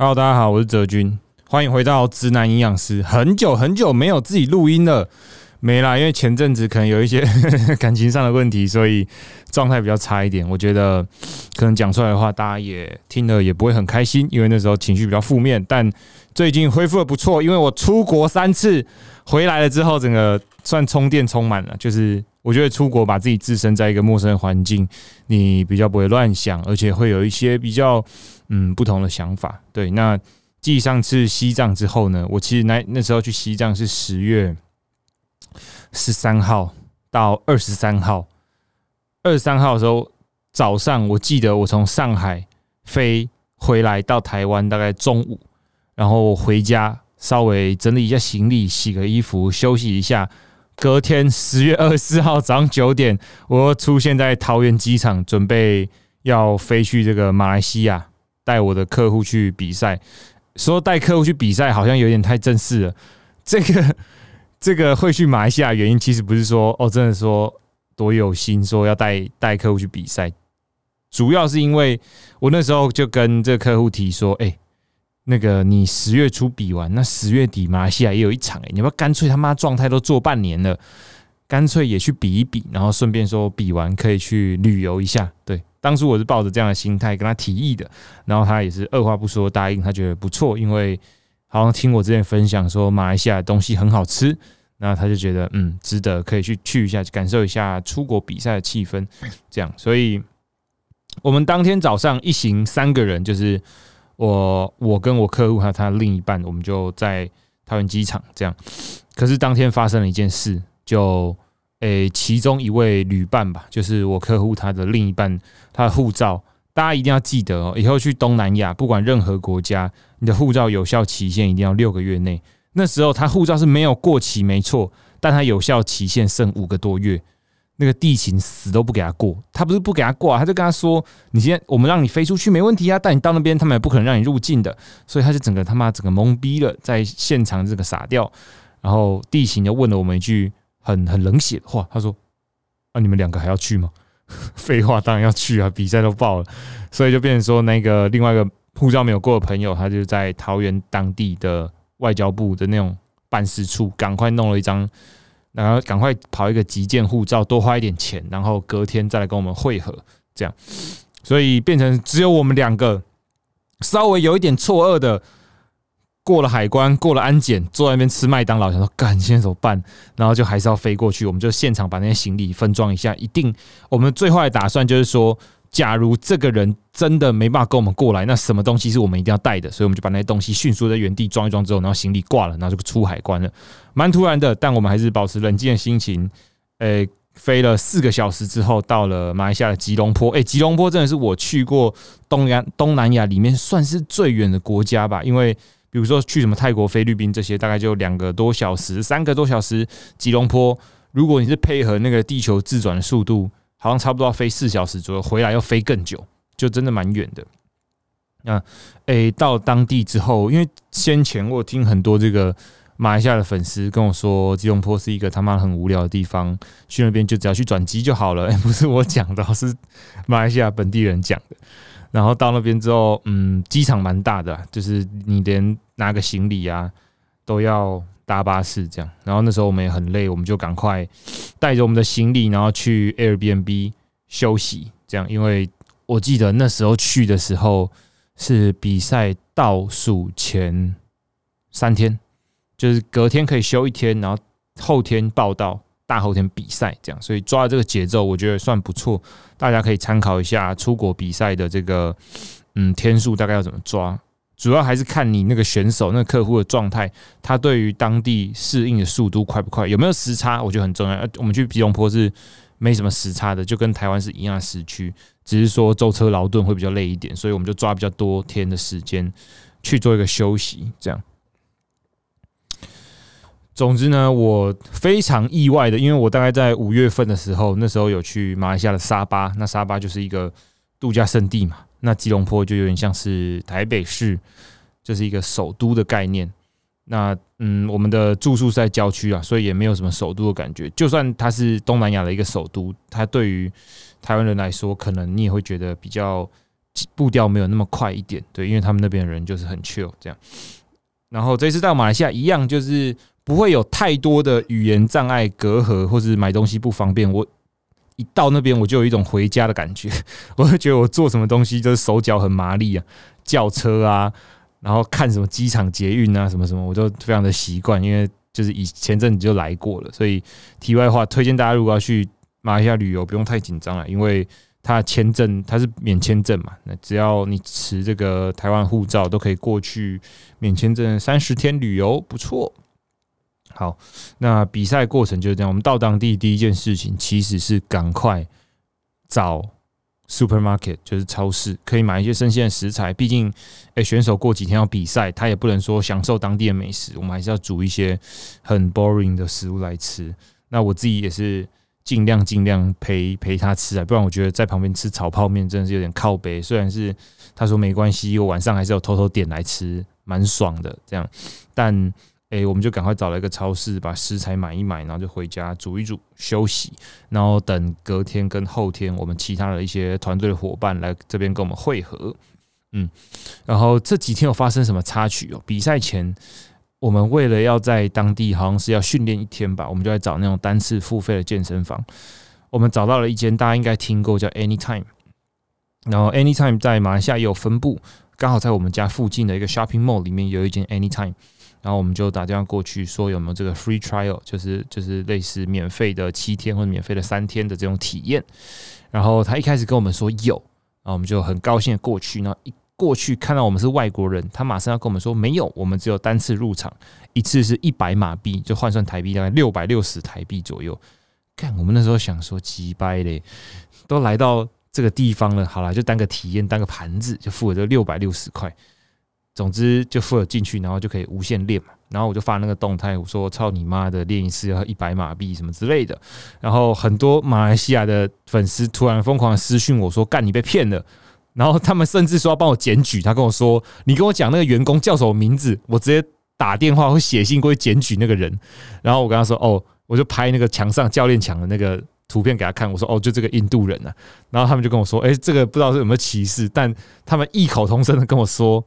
Hello，大家好，我是泽君，欢迎回到直男营养师。很久很久没有自己录音了，没啦，因为前阵子可能有一些 感情上的问题，所以状态比较差一点。我觉得可能讲出来的话，大家也听了也不会很开心，因为那时候情绪比较负面。但最近恢复的不错，因为我出国三次回来了之后，整个算充电充满了。就是我觉得出国把自己置身在一个陌生的环境，你比较不会乱想，而且会有一些比较。嗯，不同的想法。对，那继上次西藏之后呢？我其实那那时候去西藏是十月十三号到二十三号。二十三号的时候早上，我记得我从上海飞回来到台湾，大概中午，然后回家稍微整理一下行李，洗个衣服，休息一下。隔天十月二十四号早上九点，我出现在桃园机场，准备要飞去这个马来西亚。带我的客户去比赛，说带客户去比赛好像有点太正式了。这个 这个会去马来西亚原因，其实不是说哦，真的说多有心说要带带客户去比赛，主要是因为我那时候就跟这个客户提说，哎，那个你十月初比完，那十月底马来西亚也有一场，哎，你要不要干脆他妈状态都做半年了，干脆也去比一比，然后顺便说比完可以去旅游一下，对。当初我是抱着这样的心态跟他提议的，然后他也是二话不说答应，他觉得不错，因为好像听我之前分享说马来西亚的东西很好吃，然后他就觉得嗯值得可以去去一下，感受一下出国比赛的气氛，这样，所以我们当天早上一行三个人，就是我我跟我客户还有他另一半，我们就在桃园机场这样，可是当天发生了一件事，就。诶，其中一位旅伴吧，就是我客户他的另一半，他的护照，大家一定要记得哦。以后去东南亚，不管任何国家，你的护照有效期限一定要六个月内。那时候他护照是没有过期，没错，但他有效期限剩五个多月。那个地勤死都不给他过，他不是不给他过啊，他就跟他说：“你今天我们让你飞出去没问题啊，但你到那边他们也不可能让你入境的。”所以他就整个他妈整个懵逼了，在现场这个傻掉。然后地勤就问了我们一句。很很冷血的话，他说：“啊，你们两个还要去吗？” 废话，当然要去啊！比赛都爆了，所以就变成说，那个另外一个护照没有过的朋友，他就在桃园当地的外交部的那种办事处，赶快弄了一张，然后赶快跑一个急件护照，多花一点钱，然后隔天再来跟我们会合，这样，所以变成只有我们两个稍微有一点错愕的。过了海关，过了安检，坐在那边吃麦当劳，想说干现在怎么办？然后就还是要飞过去。我们就现场把那些行李分装一下。一定，我们最坏的打算就是说，假如这个人真的没办法跟我们过来，那什么东西是我们一定要带的？所以我们就把那些东西迅速在原地装一装之后，然后行李挂了，然后就出海关了。蛮突然的，但我们还是保持冷静的心情。诶，飞了四个小时之后，到了马来西亚的吉隆坡。诶，吉隆坡真的是我去过东亚东南亚里面算是最远的国家吧，因为。比如说去什么泰国、菲律宾这些，大概就两个多小时、三个多小时。吉隆坡，如果你是配合那个地球自转的速度，好像差不多要飞四小时左右，回来要飞更久，就真的蛮远的。那诶，到当地之后，因为先前我听很多这个马来西亚的粉丝跟我说，吉隆坡是一个他妈很无聊的地方，去那边就只要去转机就好了。不是我讲的，是马来西亚本地人讲的。然后到那边之后，嗯，机场蛮大的，就是你连拿个行李啊都要搭巴士这样。然后那时候我们也很累，我们就赶快带着我们的行李，然后去 Airbnb 休息这样。因为我记得那时候去的时候是比赛倒数前三天，就是隔天可以休一天，然后后天报道。大后天比赛这样，所以抓这个节奏，我觉得算不错。大家可以参考一下出国比赛的这个嗯天数大概要怎么抓，主要还是看你那个选手、那个客户的状态，他对于当地适应的速度快不快，有没有时差，我觉得很重要。我们去吉隆坡是没什么时差的，就跟台湾是一样的时区，只是说舟车劳顿会比较累一点，所以我们就抓比较多天的时间去做一个休息，这样。总之呢，我非常意外的，因为我大概在五月份的时候，那时候有去马来西亚的沙巴，那沙巴就是一个度假胜地嘛，那吉隆坡就有点像是台北市，就是一个首都的概念。那嗯，我们的住宿是在郊区啊，所以也没有什么首都的感觉。就算它是东南亚的一个首都，它对于台湾人来说，可能你也会觉得比较步调没有那么快一点，对，因为他们那边的人就是很 chill 这样。然后这次到马来西亚一样，就是不会有太多的语言障碍、隔阂，或是买东西不方便。我一到那边，我就有一种回家的感觉，我会觉得我做什么东西就是手脚很麻利啊，叫车啊，然后看什么机场捷运啊，什么什么，我都非常的习惯，因为就是以前阵子就来过了。所以题外话，推荐大家如果要去马来西亚旅游，不用太紧张了，因为。它签证它是免签证嘛？那只要你持这个台湾护照，都可以过去免签证三十天旅游，不错。好，那比赛过程就是这样。我们到当地第一件事情其实是赶快找 supermarket，就是超市，可以买一些生鲜的食材。毕竟，诶，选手过几天要比赛，他也不能说享受当地的美食，我们还是要煮一些很 boring 的食物来吃。那我自己也是。尽量尽量陪陪他吃啊，不然我觉得在旁边吃炒泡面真的是有点靠背。虽然是他说没关系，我晚上还是有偷偷点来吃，蛮爽的这样。但诶，我们就赶快找了一个超市，把食材买一买，然后就回家煮一煮，休息，然后等隔天跟后天我们其他的一些团队的伙伴来这边跟我们会合。嗯，然后这几天有发生什么插曲哦？比赛前。我们为了要在当地好像是要训练一天吧，我们就在找那种单次付费的健身房。我们找到了一间，大家应该听过叫 Anytime。然后 Anytime 在马来西亚也有分部，刚好在我们家附近的一个 Shopping Mall 里面有一间 Anytime。然后我们就打电话过去说有没有这个 Free Trial，就是就是类似免费的七天或者免费的三天的这种体验。然后他一开始跟我们说有，然后我们就很高兴的过去，然后一。过去看到我们是外国人，他马上要跟我们说没有，我们只有单次入场，一次是一百马币，就换算台币大概六百六十台币左右。看我们那时候想说鸡掰嘞，都来到这个地方了，好了，就当个体验，当个盘子，就付了这六百六十块。总之就付了进去，然后就可以无限练嘛。然后我就发那个动态，我说操你妈的，练一次要一百马币什么之类的。然后很多马来西亚的粉丝突然疯狂的私讯我说干你被骗了。然后他们甚至说要帮我检举，他跟我说：“你跟我讲那个员工叫什么名字，我直接打电话或写信过去检举那个人。”然后我跟他说：“哦，我就拍那个墙上教练墙的那个图片给他看。我说：‘哦，就这个印度人啊。’然后他们就跟我说：‘哎，这个不知道是有没有歧视，但他们异口同声的跟我说：‘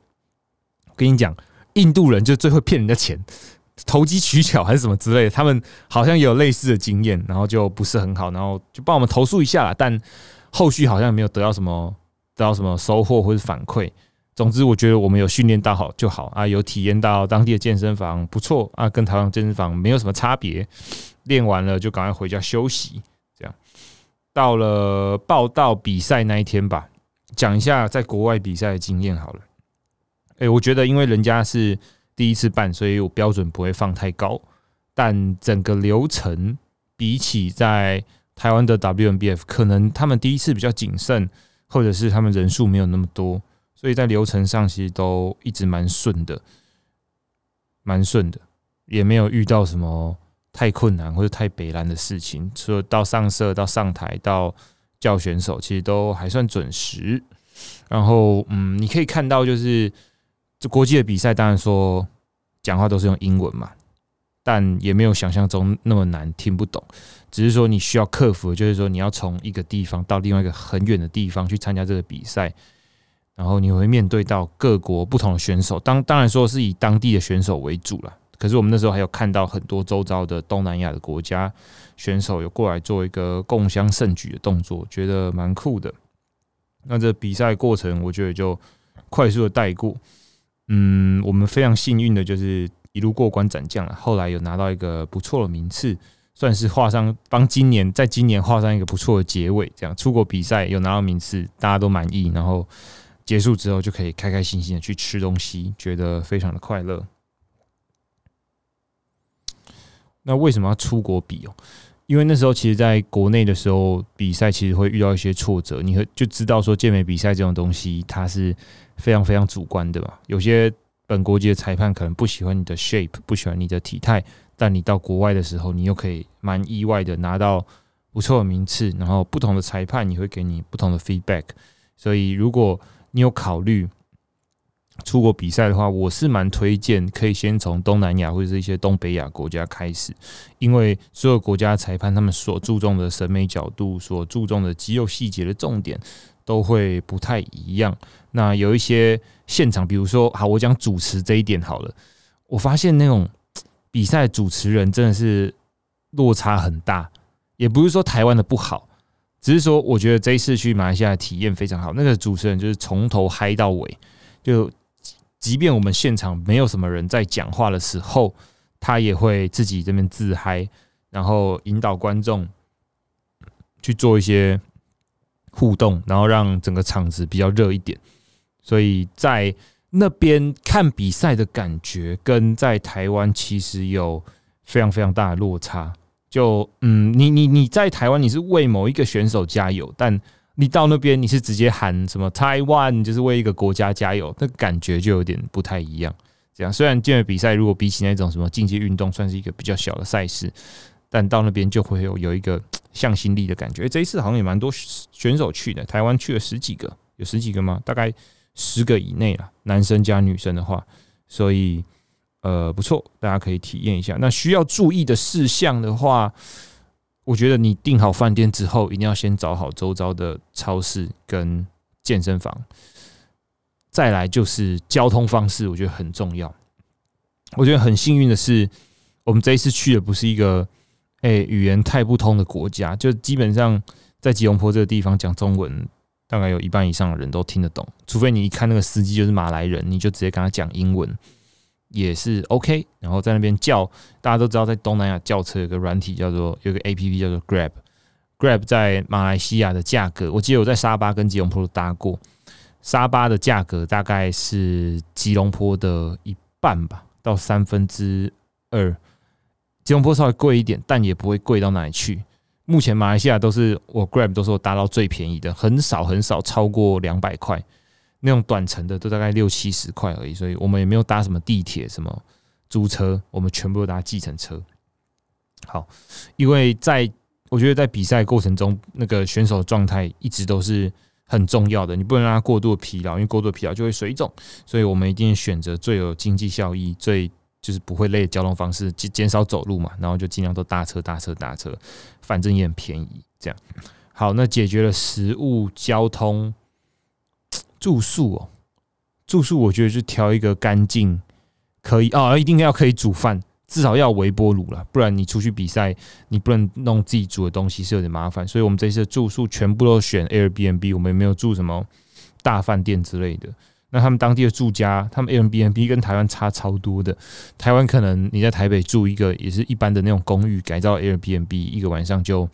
跟你讲，印度人就最会骗人家钱，投机取巧还是什么之类的。’他们好像也有类似的经验，然后就不是很好，然后就帮我们投诉一下啦。但后续好像没有得到什么。”得到什么收获或者反馈？总之，我觉得我们有训练到好就好啊，有体验到当地的健身房不错啊，跟台湾健身房没有什么差别。练完了就赶快回家休息。这样到了报道比赛那一天吧，讲一下在国外比赛的经验好了。哎，我觉得因为人家是第一次办，所以我标准不会放太高，但整个流程比起在台湾的 WNBF，可能他们第一次比较谨慎。或者是他们人数没有那么多，所以在流程上其实都一直蛮顺的，蛮顺的，也没有遇到什么太困难或者太北蓝的事情。说到上色、到上台、到叫选手，其实都还算准时。然后，嗯，你可以看到，就是这国际的比赛，当然说讲话都是用英文嘛。但也没有想象中那么难听不懂，只是说你需要克服，就是说你要从一个地方到另外一个很远的地方去参加这个比赛，然后你会面对到各国不同的选手，当当然说是以当地的选手为主了。可是我们那时候还有看到很多周遭的东南亚的国家选手有过来做一个共襄盛举的动作，觉得蛮酷的。那这比赛过程，我觉得就快速的带过。嗯，我们非常幸运的就是。一路过关斩将了，后来有拿到一个不错的名次，算是画上帮今年在今年画上一个不错的结尾。这样出国比赛有拿到名次，大家都满意，然后结束之后就可以开开心心的去吃东西，觉得非常的快乐。那为什么要出国比哦？因为那时候其实在国内的时候比赛，其实会遇到一些挫折，你会就知道说健美比赛这种东西，它是非常非常主观的嘛，有些。本国籍的裁判可能不喜欢你的 shape，不喜欢你的体态，但你到国外的时候，你又可以蛮意外的拿到不错的名次。然后不同的裁判也会给你不同的 feedback。所以如果你有考虑出国比赛的话，我是蛮推荐可以先从东南亚或者是一些东北亚国家开始，因为所有国家裁判他们所注重的审美角度、所注重的肌肉细节的重点都会不太一样。那有一些现场，比如说，好，我讲主持这一点好了，我发现那种比赛主持人真的是落差很大，也不是说台湾的不好，只是说我觉得这一次去马来西亚体验非常好。那个主持人就是从头嗨到尾，就即便我们现场没有什么人在讲话的时候，他也会自己这边自嗨，然后引导观众去做一些互动，然后让整个场子比较热一点。所以在那边看比赛的感觉，跟在台湾其实有非常非常大的落差。就嗯，你你你在台湾你是为某一个选手加油，但你到那边你是直接喊什么台湾，就是为一个国家加油，那感觉就有点不太一样。这样虽然健美比赛如果比起那种什么竞技运动算是一个比较小的赛事，但到那边就会有有一个向心力的感觉。这一次好像也蛮多选手去的，台湾去了十几个，有十几个吗？大概。十个以内了，男生加女生的话，所以呃不错，大家可以体验一下。那需要注意的事项的话，我觉得你订好饭店之后，一定要先找好周遭的超市跟健身房。再来就是交通方式，我觉得很重要。我觉得很幸运的是，我们这一次去的不是一个诶语言太不通的国家，就基本上在吉隆坡这个地方讲中文。大概有一半以上的人都听得懂，除非你一看那个司机就是马来人，你就直接跟他讲英文也是 OK。然后在那边叫，大家都知道，在东南亚叫车有个软体叫做有个 APP 叫做 Grab，Grab 在马来西亚的价格，我记得我在沙巴跟吉隆坡都搭过，沙巴的价格大概是吉隆坡的一半吧，到三分之二，吉隆坡稍微贵一点，但也不会贵到哪里去。目前马来西亚都是我 Grab 都是我搭到最便宜的，很少很少超过两百块，那种短程的都大概六七十块而已，所以我们也没有搭什么地铁什么租车，我们全部都搭计程车。好，因为在我觉得在比赛过程中，那个选手的状态一直都是很重要的，你不能让他过度疲劳，因为过度疲劳就会水肿，所以我们一定选择最有经济效益最。就是不会累的交通方式，减减少走路嘛，然后就尽量都搭车搭车搭车，反正也很便宜。这样好，那解决了食物、交通、住宿哦。住宿我觉得就挑一个干净，可以哦，一定要可以煮饭，至少要微波炉了，不然你出去比赛，你不能弄自己煮的东西是有点麻烦。所以我们这次住宿全部都选 Airbnb，我们也没有住什么大饭店之类的。那他们当地的住家，他们 Airbnb 跟台湾差超多的。台湾可能你在台北住一个也是一般的那种公寓，改造 Airbnb 一个晚上就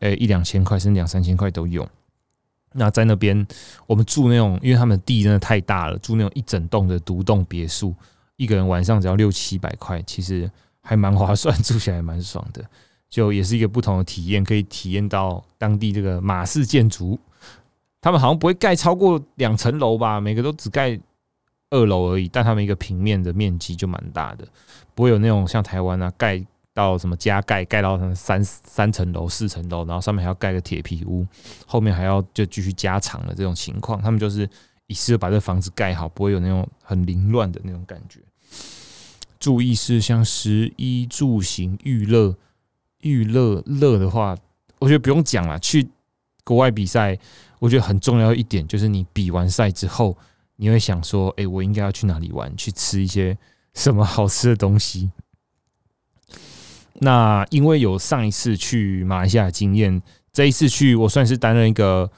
诶一两千块，甚至两三千块都有。那在那边我们住那种，因为他们地真的太大了，住那种一整栋的独栋别墅，一个人晚上只要六七百块，其实还蛮划算，住起来蛮爽的。就也是一个不同的体验，可以体验到当地这个马式建筑。他们好像不会盖超过两层楼吧，每个都只盖二楼而已。但他们一个平面的面积就蛮大的，不会有那种像台湾啊盖到什么加盖盖到什么三三层楼、四层楼，然后上面还要盖个铁皮屋，后面还要就继续加长的这种情况。他们就是一次把这房子盖好，不会有那种很凌乱的那种感觉。注意事项：食衣住行、娱乐、娱乐乐的话，我觉得不用讲了。去国外比赛。我觉得很重要一点就是，你比完赛之后，你会想说：“哎，我应该要去哪里玩？去吃一些什么好吃的东西？”那因为有上一次去马来西亚经验，这一次去我算是担任一个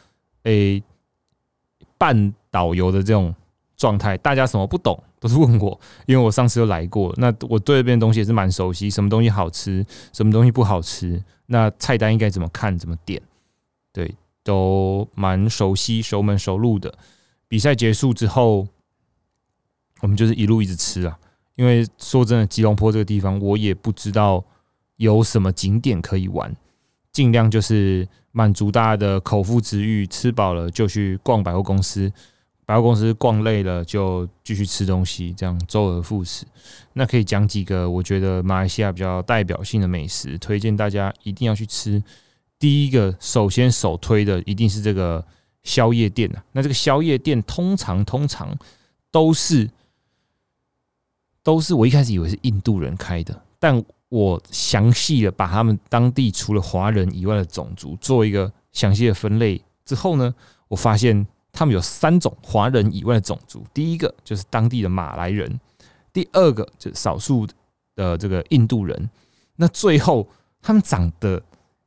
诶半导游的这种状态。大家什么不懂都是问我，因为我上次又来过，那我对这边东西也是蛮熟悉，什么东西好吃，什么东西不好吃，那菜单应该怎么看，怎么点？对。都蛮熟悉、熟门熟路的。比赛结束之后，我们就是一路一直吃啊。因为说真的，吉隆坡这个地方，我也不知道有什么景点可以玩。尽量就是满足大家的口腹之欲，吃饱了就去逛百货公司，百货公司逛累了就继续吃东西，这样周而复始。那可以讲几个我觉得马来西亚比较代表性的美食，推荐大家一定要去吃。第一个首先首推的一定是这个宵夜店啊，那这个宵夜店通常通常都是都是我一开始以为是印度人开的，但我详细的把他们当地除了华人以外的种族做一个详细的分类之后呢，我发现他们有三种华人以外的种族，第一个就是当地的马来人，第二个就是少数的这个印度人，那最后他们长得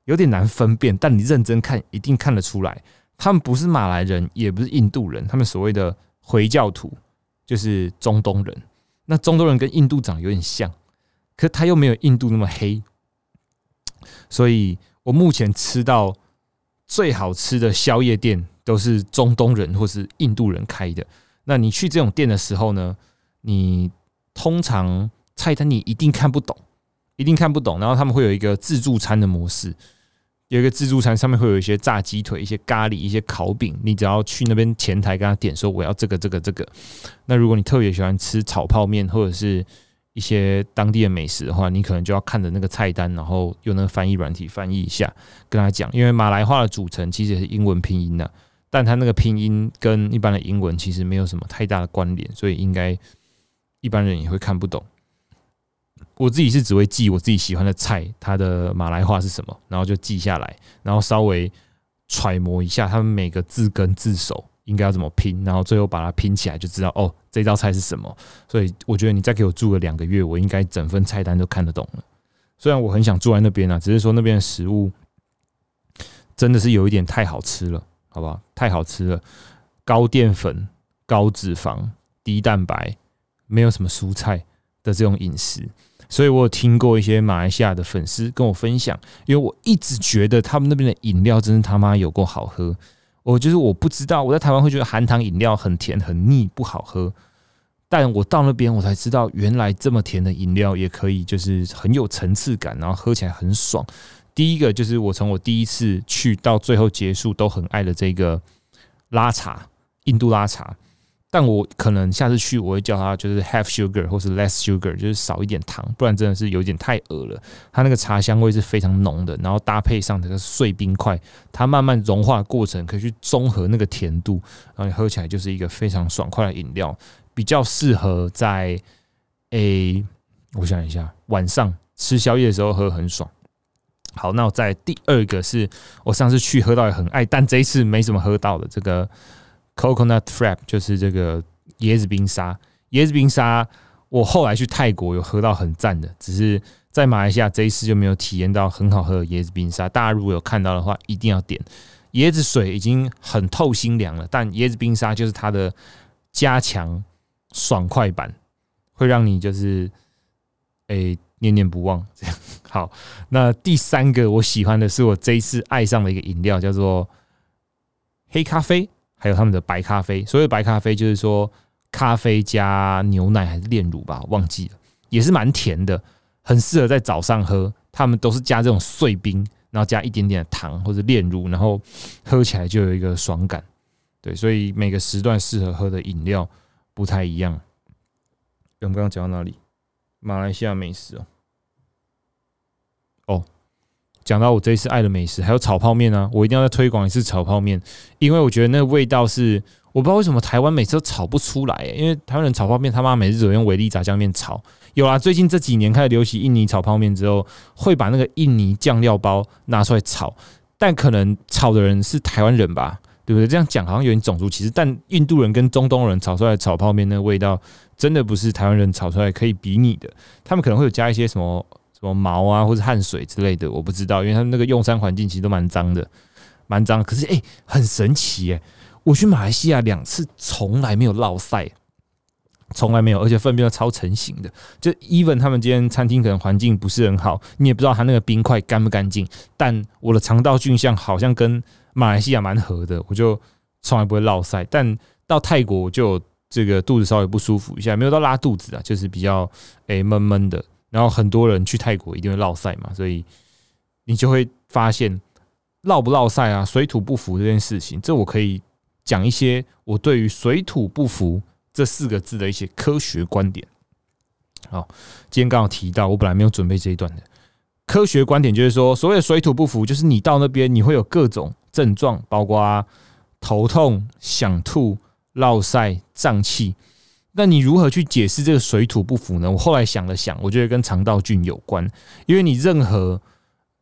有点难分辨，但你认真看一定看得出来，他们不是马来人，也不是印度人，他们所谓的回教徒就是中东人。那中东人跟印度长有点像，可他又没有印度那么黑，所以我目前吃到最好吃的宵夜店都是中东人或是印度人开的。那你去这种店的时候呢，你通常菜单你一定看不懂，一定看不懂。然后他们会有一个自助餐的模式，有一个自助餐上面会有一些炸鸡腿、一些咖喱、一些烤饼。你只要去那边前台跟他点说我要这个、这个、这个。那如果你特别喜欢吃炒泡面或者是一些当地的美食的话，你可能就要看着那个菜单，然后用那个翻译软体翻译一下，跟他讲。因为马来话的组成其实也是英文拼音的，但它那个拼音跟一般的英文其实没有什么太大的关联，所以应该一般人也会看不懂。我自己是只会记我自己喜欢的菜，它的马来话是什么，然后就记下来，然后稍微揣摩一下他们每个字根字首。应该要怎么拼，然后最后把它拼起来，就知道哦，这道菜是什么。所以我觉得你再给我住个两个月，我应该整份菜单都看得懂了。虽然我很想住在那边啊，只是说那边的食物真的是有一点太好吃了，好不好？太好吃了，高淀粉、高脂肪、低蛋白，没有什么蔬菜的这种饮食。所以我有听过一些马来西亚的粉丝跟我分享，因为我一直觉得他们那边的饮料真是他妈有够好喝。我就是我不知道，我在台湾会觉得含糖饮料很甜很腻不好喝，但我到那边我才知道，原来这么甜的饮料也可以，就是很有层次感，然后喝起来很爽。第一个就是我从我第一次去到最后结束都很爱的这个拉茶，印度拉茶。但我可能下次去，我会叫他就是 half sugar 或是 less sugar，就是少一点糖，不然真的是有点太饿了。它那个茶香味是非常浓的，然后搭配上这个碎冰块，它慢慢融化的过程可以去中和那个甜度，然后你喝起来就是一个非常爽快的饮料，比较适合在诶，我想一下，晚上吃宵夜的时候喝很爽。好，那我在第二个是我上次去喝到也很爱，但这一次没怎么喝到的这个。Coconut Frap 就是这个椰子冰沙，椰子冰沙我后来去泰国有喝到很赞的，只是在马来西亚这一次就没有体验到很好喝的椰子冰沙。大家如果有看到的话，一定要点。椰子水已经很透心凉了，但椰子冰沙就是它的加强爽快版，会让你就是诶念念不忘。这样好，那第三个我喜欢的是我这一次爱上的一个饮料，叫做黑咖啡。还有他们的白咖啡，所谓白咖啡就是说咖啡加牛奶还是炼乳吧，忘记了，也是蛮甜的，很适合在早上喝。他们都是加这种碎冰，然后加一点点的糖或者炼乳，然后喝起来就有一个爽感。对，所以每个时段适合喝的饮料不太一样。我们刚刚讲到哪里？马来西亚美食哦。哦。讲到我这一次爱的美食，还有炒泡面啊，我一定要再推广一次炒泡面，因为我觉得那个味道是我不知道为什么台湾每次都炒不出来，因为台湾人炒泡面他妈每次只用维力炸酱面炒，有啊，最近这几年开始流行印尼炒泡面之后，会把那个印尼酱料包拿出来炒，但可能炒的人是台湾人吧，对不对？这样讲好像有点种族歧视，但印度人跟中东人炒出来炒泡面那个味道，真的不是台湾人炒出来可以比拟的，他们可能会有加一些什么。什么毛啊，或者汗水之类的，我不知道，因为他们那个用餐环境其实都蛮脏的，蛮脏。可是哎，很神奇哎，我去马来西亚两次，从来没有落晒，从来没有，而且粪便都超成型的。就 even 他们今天餐厅可能环境不是很好，你也不知道他那个冰块干不干净，但我的肠道菌相好像跟马来西亚蛮合的，我就从来不会落晒。但到泰国我就这个肚子稍微不舒服一下，没有到拉肚子啊，就是比较诶闷闷的。然后很多人去泰国一定会落赛嘛，所以你就会发现落不落赛啊，水土不服这件事情，这我可以讲一些我对于水土不服这四个字的一些科学观点。好，今天刚好提到，我本来没有准备这一段的科学观点，就是说，所谓水土不服，就是你到那边你会有各种症状，包括头痛、想吐、落晒、胀气。那你如何去解释这个水土不服呢？我后来想了想，我觉得跟肠道菌有关，因为你任何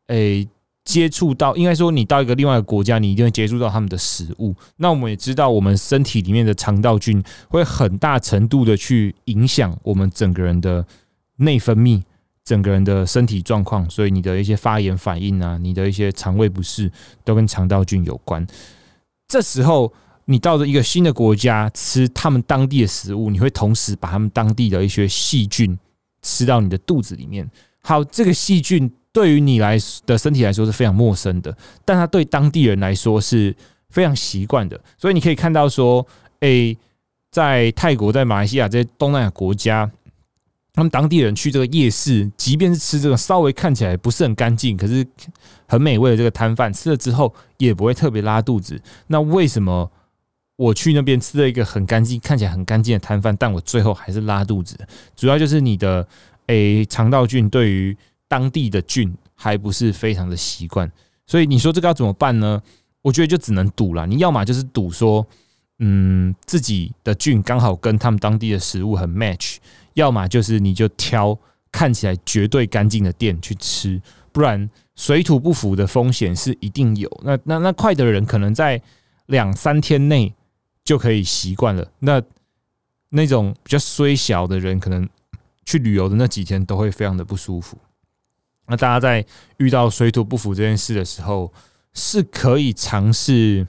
诶接触到，应该说你到一个另外一个国家，你一定会接触到他们的食物。那我们也知道，我们身体里面的肠道菌会很大程度的去影响我们整个人的内分泌，整个人的身体状况。所以你的一些发炎反应啊，你的一些肠胃不适，都跟肠道菌有关。这时候，你到了一个新的国家，吃他们当地的食物，你会同时把他们当地的一些细菌吃到你的肚子里面。好，这个细菌。对于你来的身体来说是非常陌生的，但它对当地人来说是非常习惯的。所以你可以看到说，诶，在泰国、在马来西亚这些东南亚国家，他们当地人去这个夜市，即便是吃这个稍微看起来不是很干净，可是很美味的这个摊贩，吃了之后也不会特别拉肚子。那为什么我去那边吃了一个很干净、看起来很干净的摊贩，但我最后还是拉肚子？主要就是你的诶肠道菌对于当地的菌还不是非常的习惯，所以你说这个要怎么办呢？我觉得就只能赌了。你要么就是赌说，嗯，自己的菌刚好跟他们当地的食物很 match；要么就是你就挑看起来绝对干净的店去吃，不然水土不服的风险是一定有。那那那快的人可能在两三天内就可以习惯了，那那种比较衰小的人，可能去旅游的那几天都会非常的不舒服。那大家在遇到水土不服这件事的时候，是可以尝试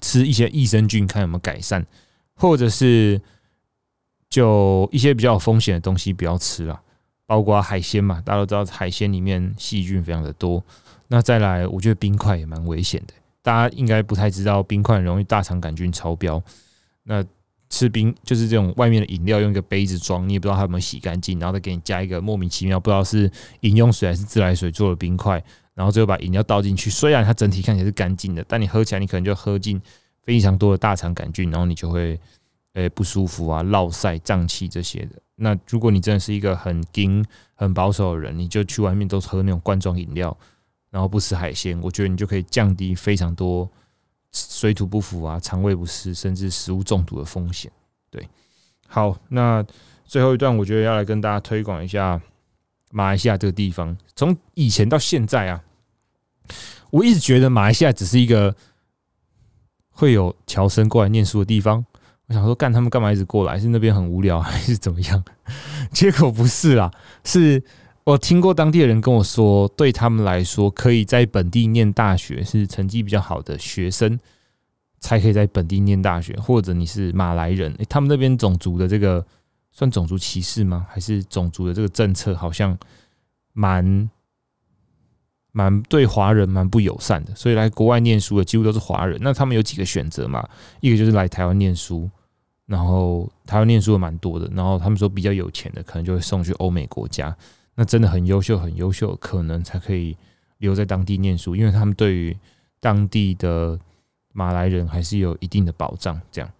吃一些益生菌，看有没有改善，或者是就一些比较有风险的东西不要吃了，包括海鲜嘛，大家都知道海鲜里面细菌非常的多。那再来，我觉得冰块也蛮危险的，大家应该不太知道，冰块容易大肠杆菌超标。那吃冰就是这种外面的饮料，用一个杯子装，你也不知道它有没有洗干净，然后再给你加一个莫名其妙不知道是饮用水还是自来水做的冰块，然后最后把饮料倒进去。虽然它整体看起来是干净的，但你喝起来你可能就喝进非常多的大肠杆菌，然后你就会诶不舒服啊、落晒、胀气这些的。那如果你真的是一个很精、很保守的人，你就去外面都喝那种罐装饮料，然后不吃海鲜，我觉得你就可以降低非常多。水土不服啊，肠胃不适，甚至食物中毒的风险。对，好，那最后一段，我觉得要来跟大家推广一下马来西亚这个地方。从以前到现在啊，我一直觉得马来西亚只是一个会有侨生过来念书的地方。我想说，干他们干嘛一直过来？是那边很无聊，还是怎么样？结果不是啦，是。我听过当地的人跟我说，对他们来说，可以在本地念大学是成绩比较好的学生才可以在本地念大学，或者你是马来人，他们那边种族的这个算种族歧视吗？还是种族的这个政策好像蛮蛮对华人蛮不友善的，所以来国外念书的几乎都是华人。那他们有几个选择嘛？一个就是来台湾念书，然后台湾念书的蛮多的，然后他们说比较有钱的可能就会送去欧美国家。那真的很优秀，很优秀，可能才可以留在当地念书，因为他们对于当地的马来人还是有一定的保障。这样，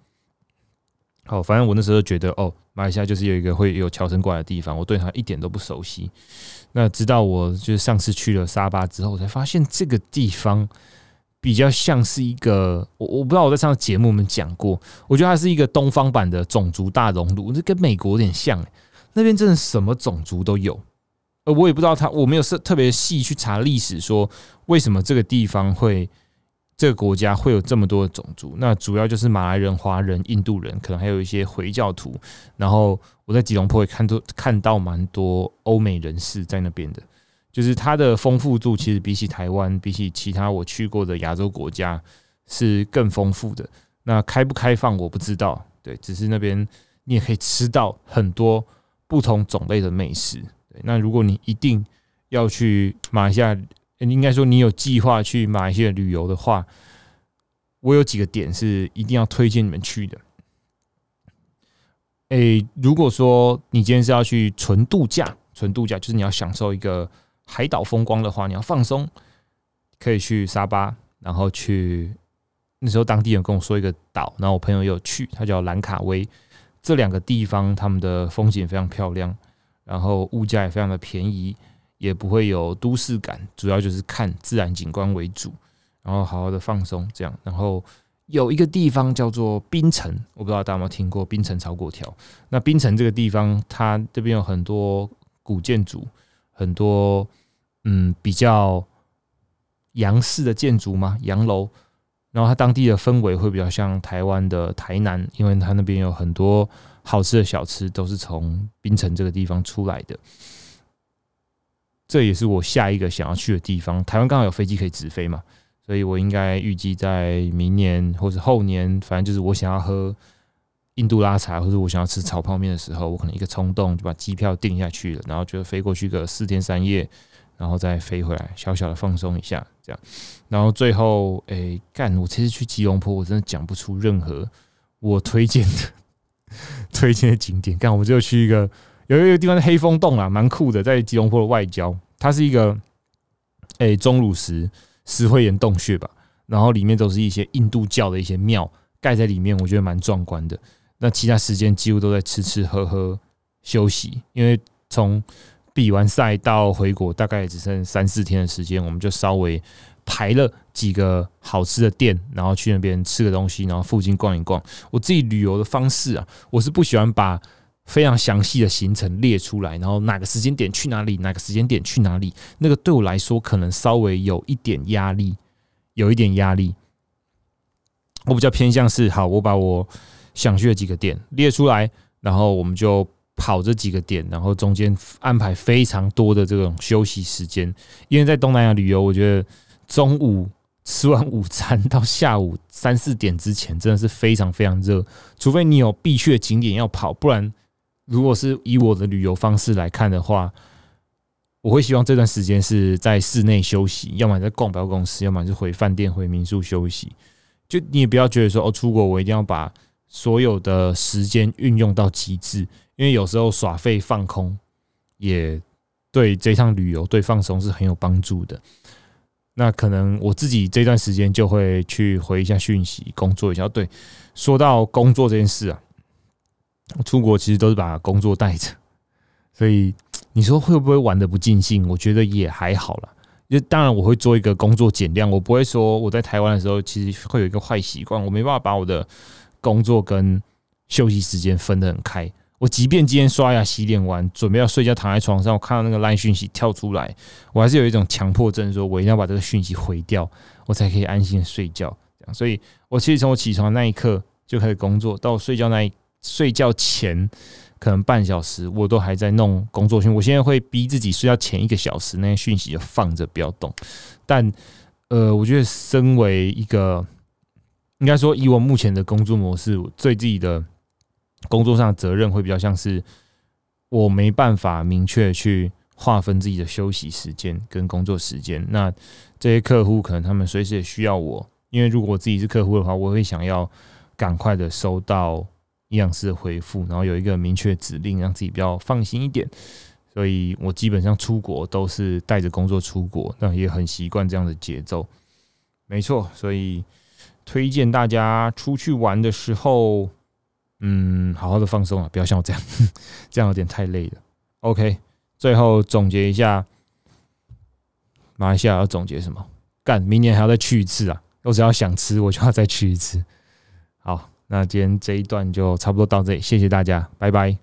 好，反正我那时候觉得，哦，马来西亚就是有一个会有侨生过来的地方，我对他一点都不熟悉。那直到我就是上次去了沙巴之后，才发现这个地方比较像是一个，我我不知道我在上节目我们讲过，我觉得它是一个东方版的种族大熔炉，这跟美国有点像，那边真的什么种族都有。呃，我也不知道他，我没有是特别细去查历史，说为什么这个地方会这个国家会有这么多的种族。那主要就是马来人、华人、印度人，可能还有一些回教徒。然后我在吉隆坡也看到看到蛮多欧美人士在那边的，就是它的丰富度其实比起台湾，比起其他我去过的亚洲国家是更丰富的。那开不开放我不知道，对，只是那边你也可以吃到很多不同种类的美食。那如果你一定要去马来西亚，应该说你有计划去马来西亚旅游的话，我有几个点是一定要推荐你们去的。诶，如果说你今天是要去纯度假，纯度假就是你要享受一个海岛风光的话，你要放松，可以去沙巴，然后去那时候当地人跟我说一个岛，然后我朋友有去，它叫兰卡威，这两个地方他们的风景非常漂亮。然后物价也非常的便宜，也不会有都市感，主要就是看自然景观为主，然后好好的放松这样。然后有一个地方叫做槟城，我不知道大家有没有听过槟城炒粿条。那槟城这个地方，它这边有很多古建筑，很多嗯比较洋式的建筑吗？洋楼，然后它当地的氛围会比较像台湾的台南，因为它那边有很多好吃的小吃，都是从槟城这个地方出来的。这也是我下一个想要去的地方。台湾刚好有飞机可以直飞嘛，所以我应该预计在明年或者后年，反正就是我想要喝印度拉茶，或者我想要吃炒泡面的时候，我可能一个冲动就把机票订下去了，然后就飞过去个四天三夜，然后再飞回来，小小的放松一下，这样。然后最后，哎，干！我这次去吉隆坡，我真的讲不出任何我推荐的 推荐的景点。干，我们就去一个。有一个地方是黑风洞啊，蛮酷的，在吉隆坡的外郊，它是一个诶钟乳石石灰岩洞穴吧，然后里面都是一些印度教的一些庙盖在里面，我觉得蛮壮观的。那其他时间几乎都在吃吃喝喝休息，因为从比完赛到回国大概只剩三四天的时间，我们就稍微排了几个好吃的店，然后去那边吃个东西，然后附近逛一逛。我自己旅游的方式啊，我是不喜欢把。非常详细的行程列出来，然后哪个时间点去哪里，哪个时间点去哪里，那个对我来说可能稍微有一点压力，有一点压力。我比较偏向是，好，我把我想去的几个点列出来，然后我们就跑这几个点，然后中间安排非常多的这种休息时间。因为在东南亚旅游，我觉得中午吃完午餐到下午三四点之前，真的是非常非常热，除非你有必去的景点要跑，不然。如果是以我的旅游方式来看的话，我会希望这段时间是在室内休息，要么在逛百货公司，要么是回饭店、回民宿休息。就你也不要觉得说哦，出国我一定要把所有的时间运用到极致，因为有时候耍废放空也对这趟旅游、对放松是很有帮助的。那可能我自己这段时间就会去回一下讯息，工作一下。对，说到工作这件事啊。出国其实都是把工作带着，所以你说会不会玩的不尽兴？我觉得也还好啦。就当然我会做一个工作减量，我不会说我在台湾的时候其实会有一个坏习惯，我没办法把我的工作跟休息时间分得很开。我即便今天刷牙洗脸完，准备要睡觉，躺在床上，我看到那个烂讯息跳出来，我还是有一种强迫症，说我一定要把这个讯息毁掉，我才可以安心睡觉。这样，所以我其实从我起床那一刻就开始工作，到我睡觉那一。睡觉前可能半小时，我都还在弄工作讯。我现在会逼自己睡觉前一个小时，那些讯息就放着不要动。但呃，我觉得身为一个，应该说以我目前的工作模式，对自己的工作上的责任会比较像是我没办法明确去划分自己的休息时间跟工作时间。那这些客户可能他们随时也需要我，因为如果我自己是客户的话，我会想要赶快的收到。营养师的回复，然后有一个明确指令，让自己比较放心一点。所以我基本上出国都是带着工作出国，那也很习惯这样的节奏。没错，所以推荐大家出去玩的时候，嗯，好好的放松啊，不要像我这样，这样有点太累了。OK，最后总结一下，马来西亚要总结什么？干，明年还要再去一次啊！我只要想吃，我就要再去一次。好。那今天这一段就差不多到这里，谢谢大家，拜拜。